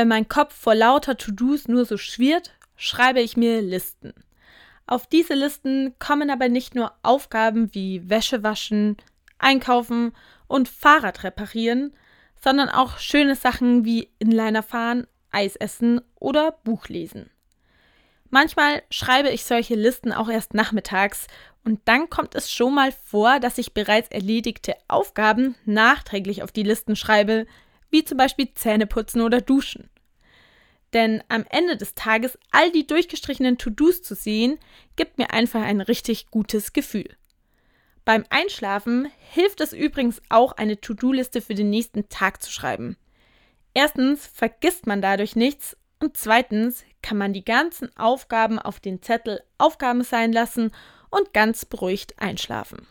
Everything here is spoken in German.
Wenn mein Kopf vor lauter To-Dos nur so schwirrt, schreibe ich mir Listen. Auf diese Listen kommen aber nicht nur Aufgaben wie Wäsche waschen, einkaufen und Fahrrad reparieren, sondern auch schöne Sachen wie Inliner fahren, Eis essen oder Buch lesen. Manchmal schreibe ich solche Listen auch erst nachmittags und dann kommt es schon mal vor, dass ich bereits erledigte Aufgaben nachträglich auf die Listen schreibe, wie zum Beispiel Zähneputzen oder Duschen. Denn am Ende des Tages all die durchgestrichenen To-Dos zu sehen, gibt mir einfach ein richtig gutes Gefühl. Beim Einschlafen hilft es übrigens auch, eine To-Do-Liste für den nächsten Tag zu schreiben. Erstens vergisst man dadurch nichts und zweitens kann man die ganzen Aufgaben auf den Zettel Aufgaben sein lassen und ganz beruhigt einschlafen.